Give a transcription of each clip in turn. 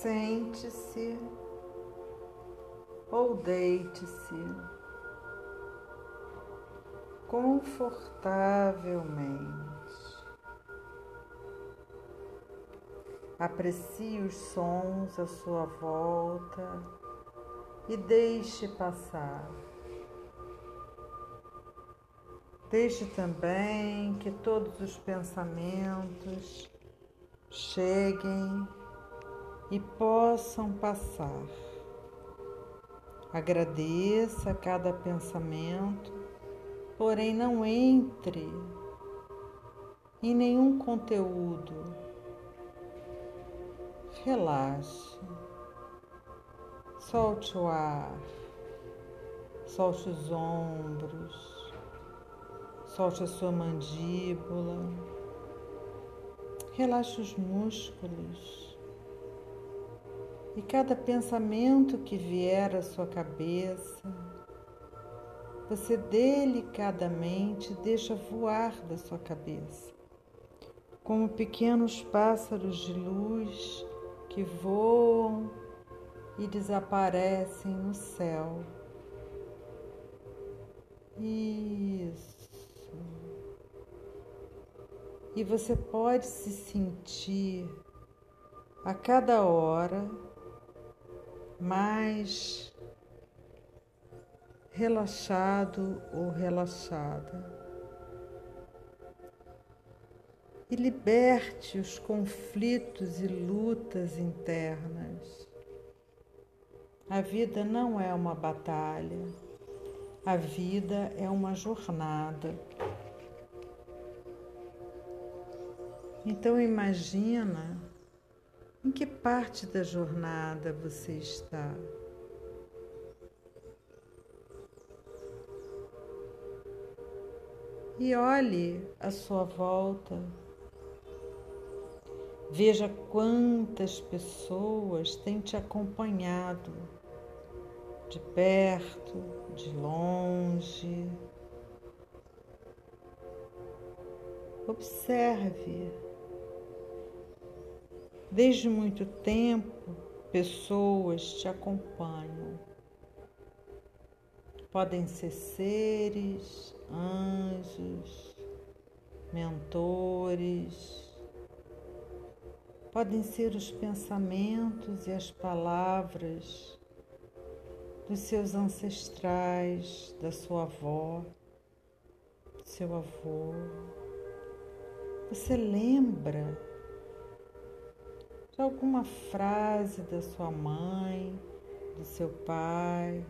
Sente-se ou deite-se confortavelmente. Aprecie os sons à sua volta e deixe passar. Deixe também que todos os pensamentos cheguem e possam passar. Agradeça cada pensamento, porém não entre em nenhum conteúdo. Relaxe, solte o ar, solte os ombros, solte a sua mandíbula, relaxe os músculos. E cada pensamento que vier à sua cabeça, você delicadamente deixa voar da sua cabeça, como pequenos pássaros de luz que voam e desaparecem no céu. Isso. E você pode se sentir a cada hora mais relaxado ou relaxada. e liberte os conflitos e lutas internas. A vida não é uma batalha, a vida é uma jornada. Então imagina em que parte da jornada você está. E olhe à sua volta Veja quantas pessoas têm te acompanhado de perto, de longe. Observe. Desde muito tempo, pessoas te acompanham. Podem ser seres, anjos, mentores podem ser os pensamentos e as palavras dos seus ancestrais, da sua avó, do seu avô. Você lembra de alguma frase da sua mãe, do seu pai,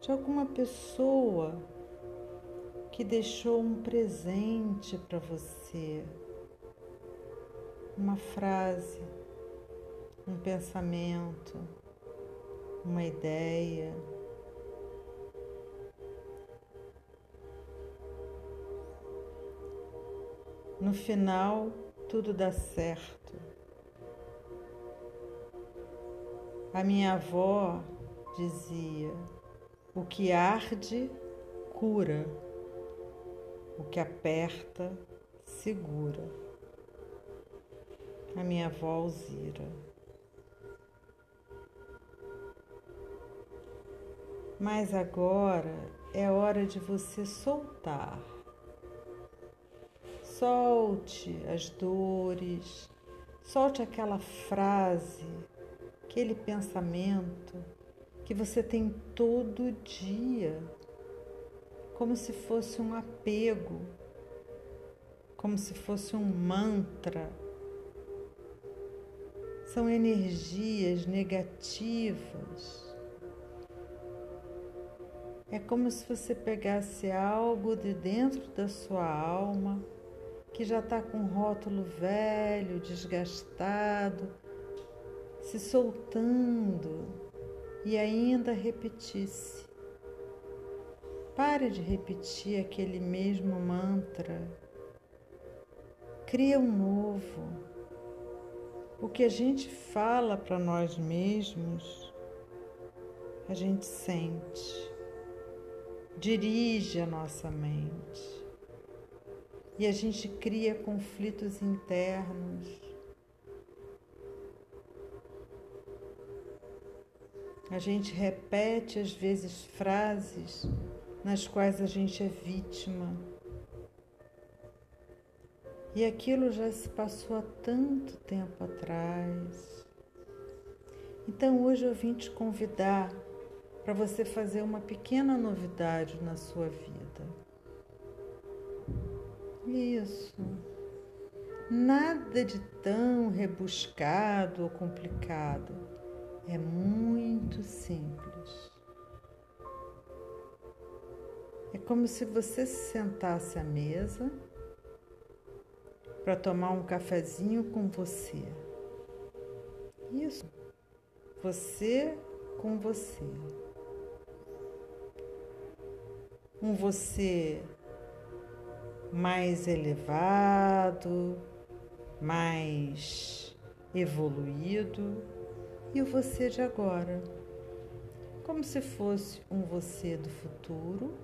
de alguma pessoa que deixou um presente para você? uma frase, um pensamento, uma ideia. No final, tudo dá certo. A minha avó dizia: o que arde, cura, o que aperta, segura a minha avó Alzira. Mas agora é hora de você soltar. Solte as dores, solte aquela frase, aquele pensamento que você tem todo dia, como se fosse um apego, como se fosse um mantra são energias negativas. É como se você pegasse algo de dentro da sua alma que já está com rótulo velho, desgastado, se soltando e ainda repetisse. Pare de repetir aquele mesmo mantra. Cria um novo. O que a gente fala para nós mesmos, a gente sente, dirige a nossa mente e a gente cria conflitos internos A gente repete às vezes frases nas quais a gente é vítima. E aquilo já se passou há tanto tempo atrás. Então hoje eu vim te convidar para você fazer uma pequena novidade na sua vida. Isso. Nada de tão rebuscado ou complicado. É muito simples. É como se você se sentasse à mesa para tomar um cafezinho com você. Isso. Você com você. Um você mais elevado, mais evoluído e o você de agora, como se fosse um você do futuro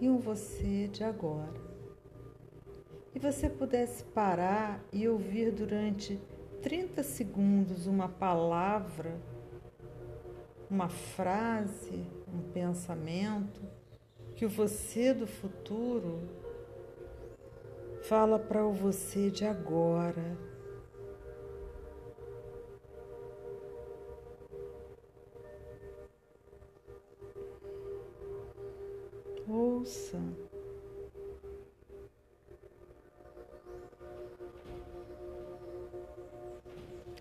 e um você de agora. E você pudesse parar e ouvir durante 30 segundos uma palavra, uma frase, um pensamento que o você do futuro fala para o você de agora. Ouça.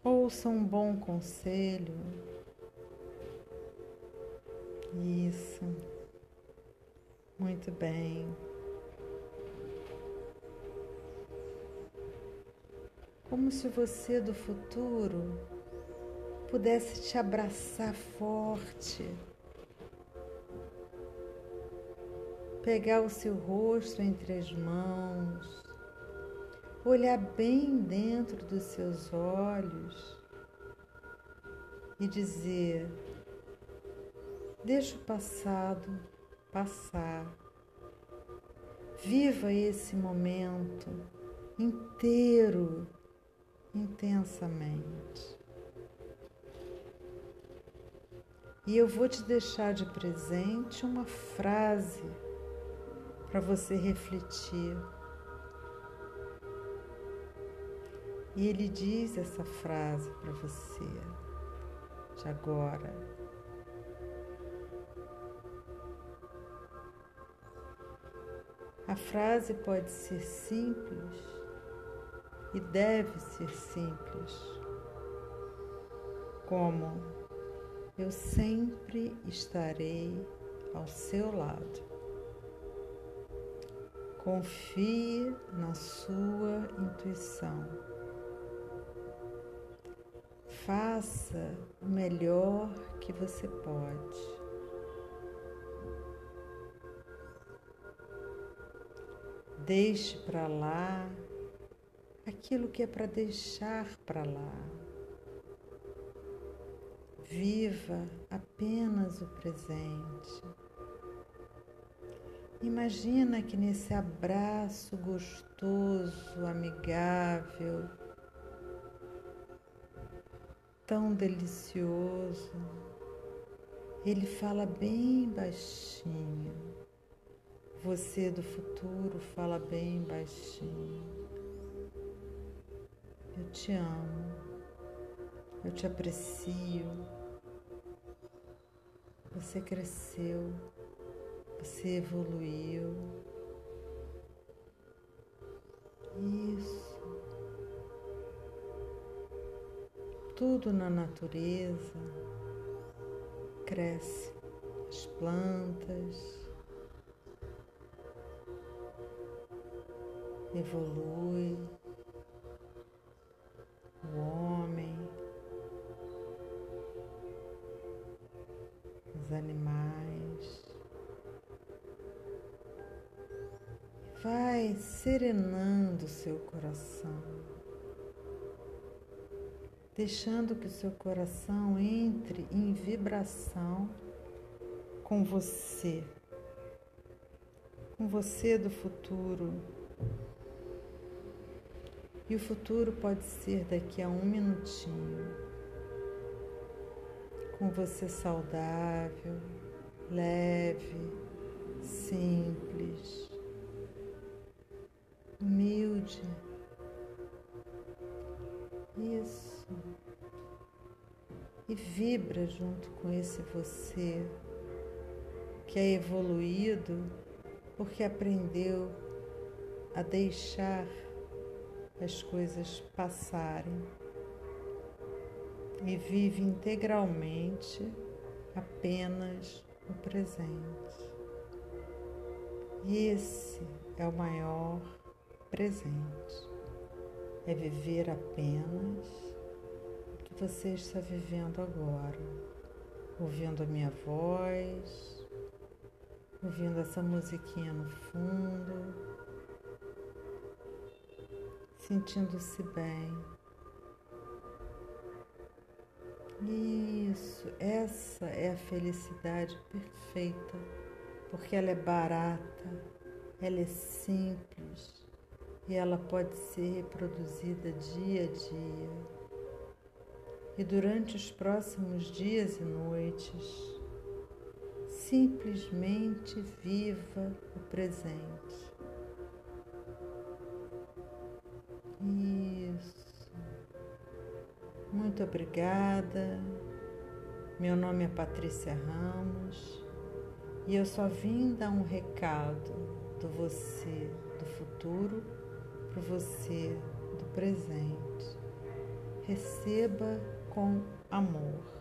Ouça um bom conselho. Como se você do futuro pudesse te abraçar forte, pegar o seu rosto entre as mãos, olhar bem dentro dos seus olhos. E dizer: Deixa o passado passar, viva esse momento inteiro intensamente. E eu vou te deixar de presente uma frase para você refletir. E ele diz essa frase para você de agora. A frase pode ser simples e deve ser simples, como eu sempre estarei ao seu lado. Confie na sua intuição. Faça o melhor que você pode. Deixe para lá aquilo que é para deixar para lá. Viva apenas o presente. Imagina que nesse abraço gostoso, amigável, tão delicioso, ele fala bem baixinho. Você do futuro fala bem baixinho. Eu te amo, eu te aprecio. Você cresceu, você evoluiu. Isso. Tudo na natureza cresce, as plantas evolui Vai serenando seu coração, deixando que o seu coração entre em vibração com você, com você do futuro. E o futuro pode ser daqui a um minutinho. um você saudável, leve, simples, humilde. Isso. E vibra junto com esse você que é evoluído porque aprendeu a deixar as coisas passarem e vive integralmente apenas o presente. E esse é o maior presente. É viver apenas o que você está vivendo agora, ouvindo a minha voz, ouvindo essa musiquinha no fundo, sentindo-se bem. Isso, essa é a felicidade perfeita, porque ela é barata, ela é simples e ela pode ser reproduzida dia a dia. E durante os próximos dias e noites, simplesmente viva o presente. Isso. Muito obrigada. Meu nome é Patrícia Ramos e eu só vim dar um recado do você do futuro para você do presente. Receba com amor.